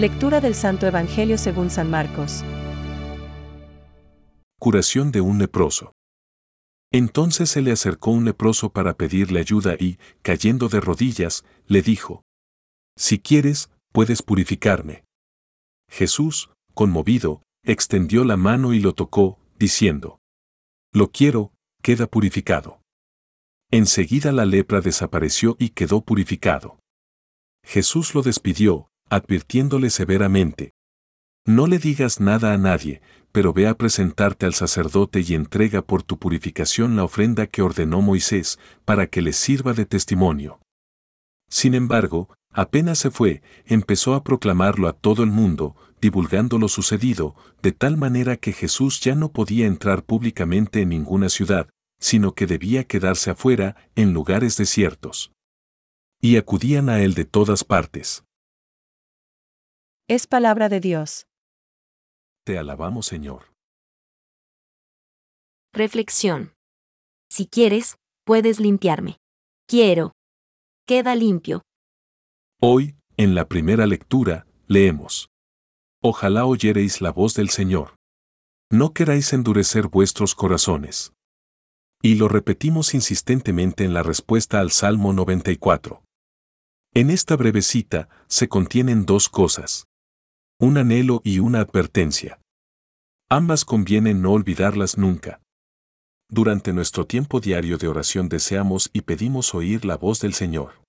Lectura del Santo Evangelio según San Marcos. Curación de un leproso. Entonces se le acercó un leproso para pedirle ayuda y, cayendo de rodillas, le dijo, Si quieres, puedes purificarme. Jesús, conmovido, extendió la mano y lo tocó, diciendo, Lo quiero, queda purificado. Enseguida la lepra desapareció y quedó purificado. Jesús lo despidió, advirtiéndole severamente, No le digas nada a nadie, pero ve a presentarte al sacerdote y entrega por tu purificación la ofrenda que ordenó Moisés, para que les sirva de testimonio. Sin embargo, apenas se fue, empezó a proclamarlo a todo el mundo, divulgando lo sucedido, de tal manera que Jesús ya no podía entrar públicamente en ninguna ciudad, sino que debía quedarse afuera, en lugares desiertos. Y acudían a él de todas partes. Es palabra de Dios. Te alabamos, Señor. Reflexión. Si quieres, puedes limpiarme. Quiero. Queda limpio. Hoy, en la primera lectura, leemos. Ojalá oyereis la voz del Señor. No queráis endurecer vuestros corazones. Y lo repetimos insistentemente en la respuesta al Salmo 94. En esta breve cita se contienen dos cosas. Un anhelo y una advertencia. Ambas conviene no olvidarlas nunca. Durante nuestro tiempo diario de oración deseamos y pedimos oír la voz del Señor.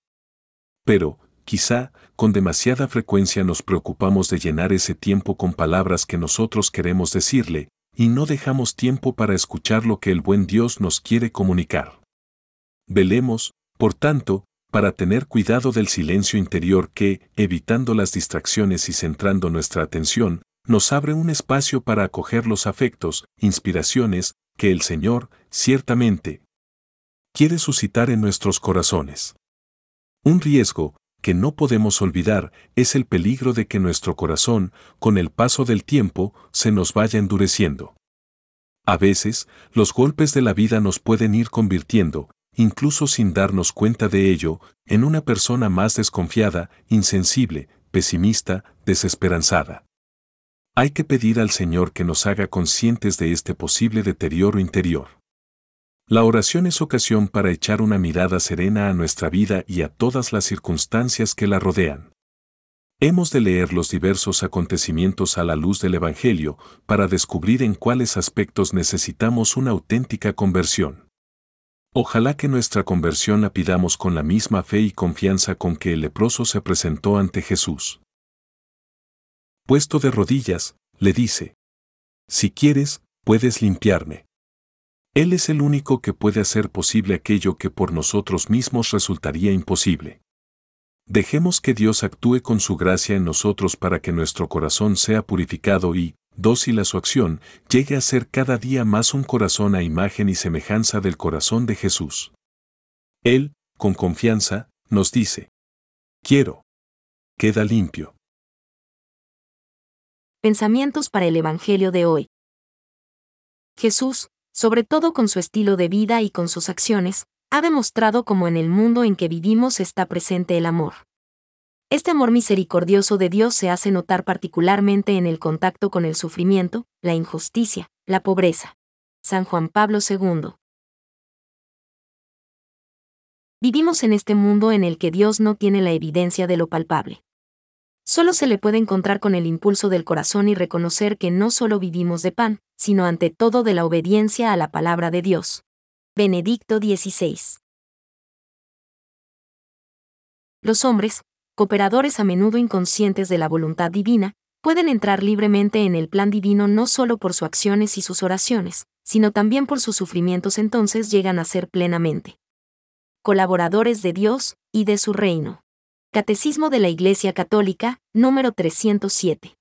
Pero, quizá, con demasiada frecuencia nos preocupamos de llenar ese tiempo con palabras que nosotros queremos decirle, y no dejamos tiempo para escuchar lo que el buen Dios nos quiere comunicar. Velemos, por tanto, para tener cuidado del silencio interior que, evitando las distracciones y centrando nuestra atención, nos abre un espacio para acoger los afectos, inspiraciones, que el Señor, ciertamente, quiere suscitar en nuestros corazones. Un riesgo, que no podemos olvidar, es el peligro de que nuestro corazón, con el paso del tiempo, se nos vaya endureciendo. A veces, los golpes de la vida nos pueden ir convirtiendo, incluso sin darnos cuenta de ello, en una persona más desconfiada, insensible, pesimista, desesperanzada. Hay que pedir al Señor que nos haga conscientes de este posible deterioro interior. La oración es ocasión para echar una mirada serena a nuestra vida y a todas las circunstancias que la rodean. Hemos de leer los diversos acontecimientos a la luz del Evangelio para descubrir en cuáles aspectos necesitamos una auténtica conversión. Ojalá que nuestra conversión la pidamos con la misma fe y confianza con que el leproso se presentó ante Jesús. Puesto de rodillas, le dice, Si quieres, puedes limpiarme. Él es el único que puede hacer posible aquello que por nosotros mismos resultaría imposible. Dejemos que Dios actúe con su gracia en nosotros para que nuestro corazón sea purificado y, dócil a su acción, llegue a ser cada día más un corazón a imagen y semejanza del corazón de Jesús. Él, con confianza, nos dice, quiero. Queda limpio. Pensamientos para el Evangelio de hoy. Jesús, sobre todo con su estilo de vida y con sus acciones, ha demostrado cómo en el mundo en que vivimos está presente el amor. Este amor misericordioso de Dios se hace notar particularmente en el contacto con el sufrimiento, la injusticia, la pobreza. San Juan Pablo II. Vivimos en este mundo en el que Dios no tiene la evidencia de lo palpable. Solo se le puede encontrar con el impulso del corazón y reconocer que no solo vivimos de pan, sino ante todo de la obediencia a la palabra de Dios. Benedicto XVI. Los hombres, cooperadores a menudo inconscientes de la voluntad divina, pueden entrar libremente en el plan divino no solo por sus acciones y sus oraciones, sino también por sus sufrimientos entonces llegan a ser plenamente colaboradores de Dios y de su reino. Catecismo de la Iglesia Católica, número 307.